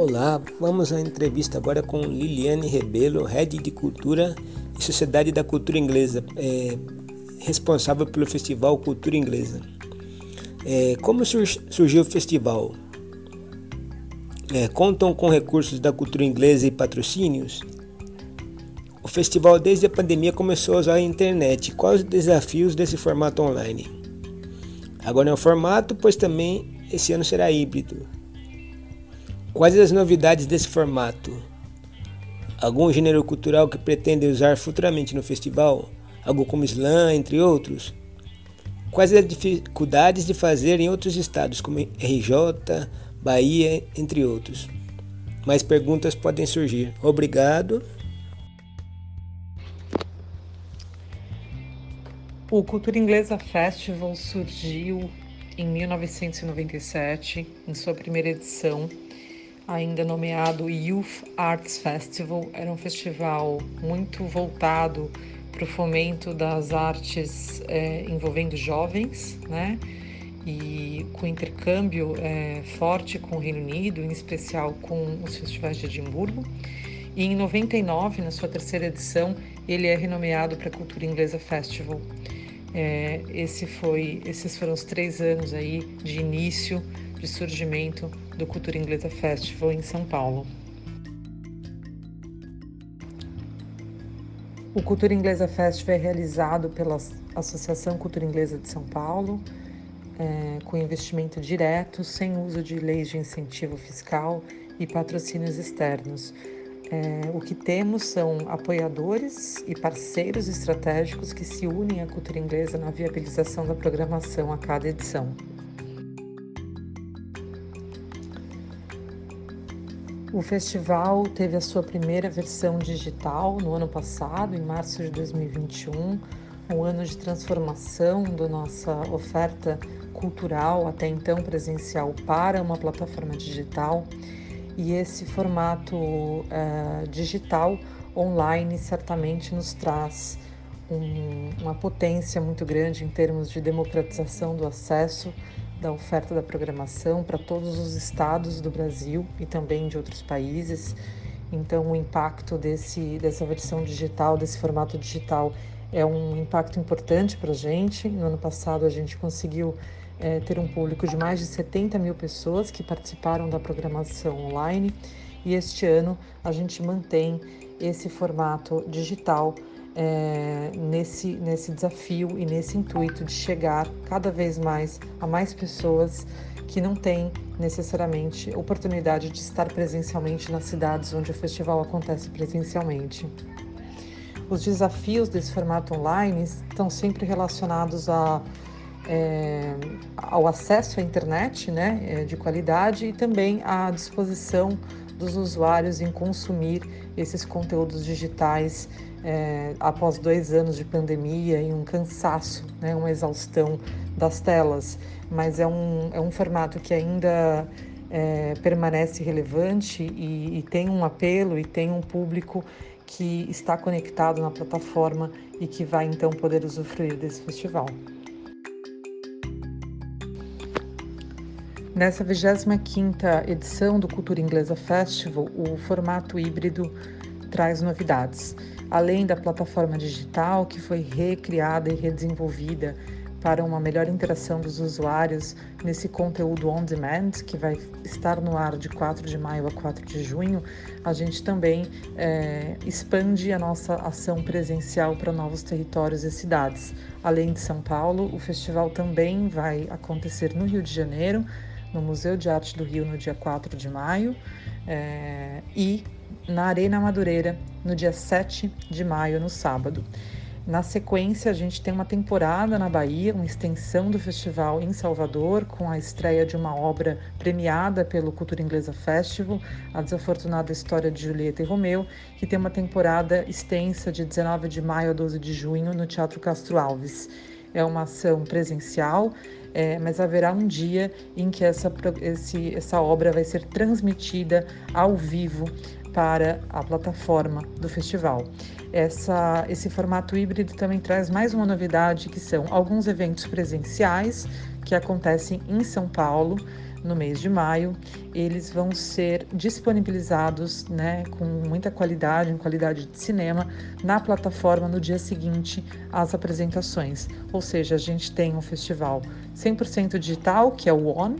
Olá, vamos à entrevista agora com Liliane Rebelo, Head de Cultura e Sociedade da Cultura Inglesa, é, responsável pelo Festival Cultura Inglesa. É, como sur surgiu o festival? É, contam com recursos da cultura inglesa e patrocínios? O festival, desde a pandemia, começou a usar a internet. Quais os desafios desse formato online? Agora é um formato, pois também esse ano será híbrido. Quais as novidades desse formato? Algum gênero cultural que pretende usar futuramente no festival? Algo como slam, entre outros? Quais as dificuldades de fazer em outros estados, como RJ, Bahia, entre outros? Mais perguntas podem surgir. Obrigado. O Cultura Inglesa Festival surgiu em 1997, em sua primeira edição, ainda nomeado Youth Arts Festival. Era um festival muito voltado para o fomento das artes é, envolvendo jovens, né? E com intercâmbio é, forte com o Reino Unido, em especial com os festivais de Edimburgo. E em 99, na sua terceira edição, ele é renomeado para Cultura Inglesa Festival. É, esse foi, esses foram os três anos aí de início de surgimento do Cultura Inglesa Festival em São Paulo. O Cultura Inglesa Festival é realizado pela Associação Cultura Inglesa de São Paulo, é, com investimento direto, sem uso de leis de incentivo fiscal e patrocínios externos. É, o que temos são apoiadores e parceiros estratégicos que se unem à cultura inglesa na viabilização da programação a cada edição. O festival teve a sua primeira versão digital no ano passado, em março de 2021, um ano de transformação da nossa oferta cultural, até então presencial, para uma plataforma digital. E esse formato uh, digital online certamente nos traz um, uma potência muito grande em termos de democratização do acesso da oferta da programação para todos os estados do Brasil e também de outros países. Então, o impacto desse, dessa versão digital, desse formato digital, é um impacto importante para a gente. No ano passado, a gente conseguiu é, ter um público de mais de 70 mil pessoas que participaram da programação online e este ano a gente mantém esse formato digital é, nesse, nesse desafio e nesse intuito de chegar cada vez mais a mais pessoas que não têm necessariamente oportunidade de estar presencialmente nas cidades onde o festival acontece presencialmente. Os desafios desse formato online estão sempre relacionados a, é, ao acesso à internet né, é, de qualidade e também à disposição dos usuários em consumir esses conteúdos digitais é, após dois anos de pandemia e um cansaço, né, uma exaustão das telas, mas é um, é um formato que ainda é, permanece relevante e, e tem um apelo e tem um público que está conectado na plataforma e que vai então poder usufruir desse festival. Nessa 25ª edição do Cultura Inglesa Festival, o formato híbrido traz novidades além da plataforma digital que foi recriada e redesenvolvida para uma melhor interação dos usuários nesse conteúdo on demand, que vai estar no ar de 4 de maio a 4 de junho, a gente também é, expande a nossa ação presencial para novos territórios e cidades. Além de São Paulo, o festival também vai acontecer no Rio de Janeiro, no Museu de Arte do Rio, no dia 4 de maio, é, e na Arena Madureira, no dia 7 de maio, no sábado. Na sequência, a gente tem uma temporada na Bahia, uma extensão do festival em Salvador, com a estreia de uma obra premiada pelo Cultura Inglesa Festival, A Desafortunada História de Julieta e Romeu, que tem uma temporada extensa de 19 de maio a 12 de junho no Teatro Castro Alves. É uma ação presencial, é, mas haverá um dia em que essa, esse, essa obra vai ser transmitida ao vivo para a plataforma do festival. Essa, esse formato híbrido também traz mais uma novidade, que são alguns eventos presenciais que acontecem em São Paulo, no mês de maio, eles vão ser disponibilizados né, com muita qualidade, em qualidade de cinema, na plataforma no dia seguinte às apresentações. Ou seja, a gente tem um festival 100% digital, que é o ON,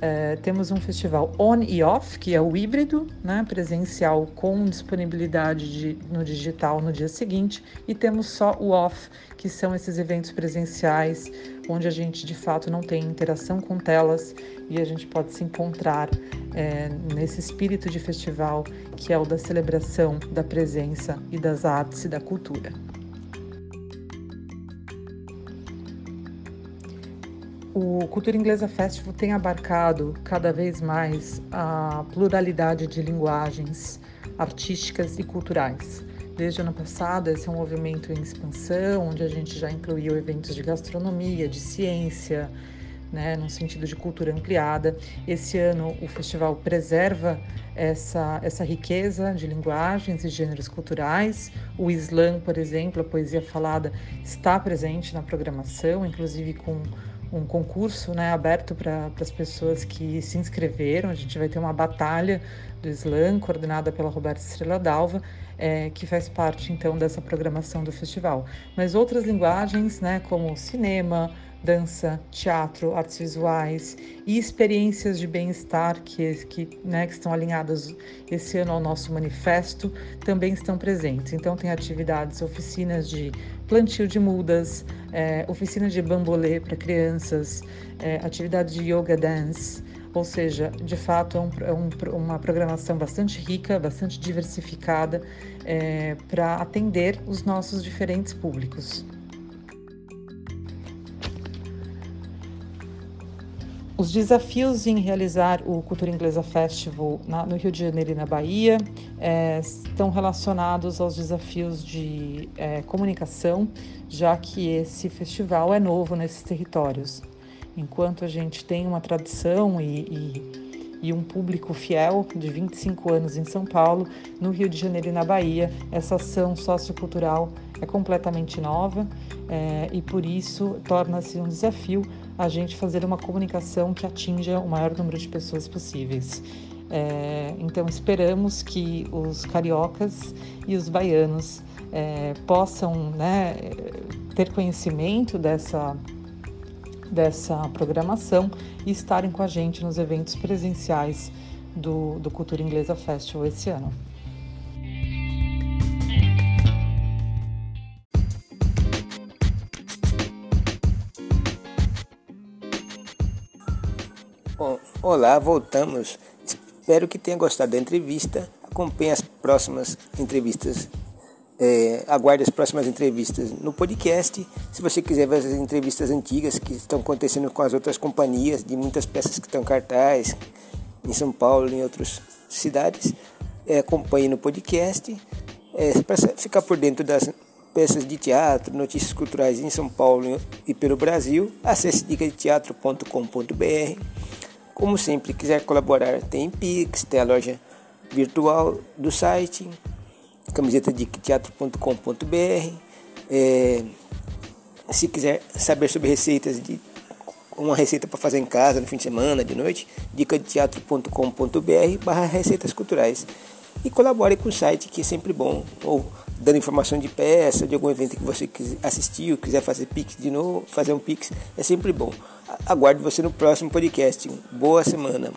é, temos um festival on e off, que é o híbrido, né, presencial com disponibilidade de, no digital no dia seguinte, e temos só o off, que são esses eventos presenciais, onde a gente de fato não tem interação com telas e a gente pode se encontrar é, nesse espírito de festival que é o da celebração da presença e das artes e da cultura. O Cultura Inglesa Festival tem abarcado cada vez mais a pluralidade de linguagens artísticas e culturais. Desde o ano passado, esse é um movimento em expansão, onde a gente já incluiu eventos de gastronomia, de ciência, né, no sentido de cultura ampliada. Esse ano, o festival preserva essa, essa riqueza de linguagens e gêneros culturais. O slam, por exemplo, a poesia falada, está presente na programação, inclusive com um concurso né, aberto para as pessoas que se inscreveram. A gente vai ter uma batalha do slam, coordenada pela Roberta Estrela Dalva, é, que faz parte então dessa programação do festival. Mas outras linguagens, né, como cinema, dança, teatro, artes visuais e experiências de bem-estar que, que, né, que estão alinhadas esse ano ao nosso manifesto também estão presentes. Então, tem atividades, oficinas de plantio de mudas, é, oficina de bambolê para crianças, é, atividade de yoga dance. Ou seja, de fato é, um, é um, uma programação bastante rica, bastante diversificada é, para atender os nossos diferentes públicos. Os desafios em realizar o Cultura Inglesa Festival na, no Rio de Janeiro e na Bahia é, estão relacionados aos desafios de é, comunicação, já que esse festival é novo nesses territórios. Enquanto a gente tem uma tradição e, e, e um público fiel de 25 anos em São Paulo, no Rio de Janeiro e na Bahia, essa ação sociocultural é completamente nova é, e por isso torna-se um desafio a gente fazer uma comunicação que atinja o maior número de pessoas possíveis. É, então esperamos que os cariocas e os baianos é, possam né, ter conhecimento dessa, dessa programação e estarem com a gente nos eventos presenciais do, do Cultura Inglesa Festival esse ano. Olá, voltamos. Espero que tenha gostado da entrevista. Acompanhe as próximas entrevistas. É, aguarde as próximas entrevistas no podcast. Se você quiser ver as entrevistas antigas que estão acontecendo com as outras companhias, de muitas peças que estão cartaz em São Paulo e em outras cidades, é, acompanhe no podcast. É, Para ficar por dentro das peças de teatro, notícias culturais em São Paulo e pelo Brasil, acesse dicadeteatro.com.br como sempre, quiser colaborar, tem Pix, tem a loja virtual do site, camiseta de teatro.com.br. É, se quiser saber sobre receitas de uma receita para fazer em casa no fim de semana, de noite, dica de teatro.com.br barra receitas culturais. E colabore com o site que é sempre bom, ou dando informação de peça, de algum evento que você assistiu, quiser fazer pix de novo, fazer um pix, é sempre bom. Aguardo você no próximo podcast. Boa semana.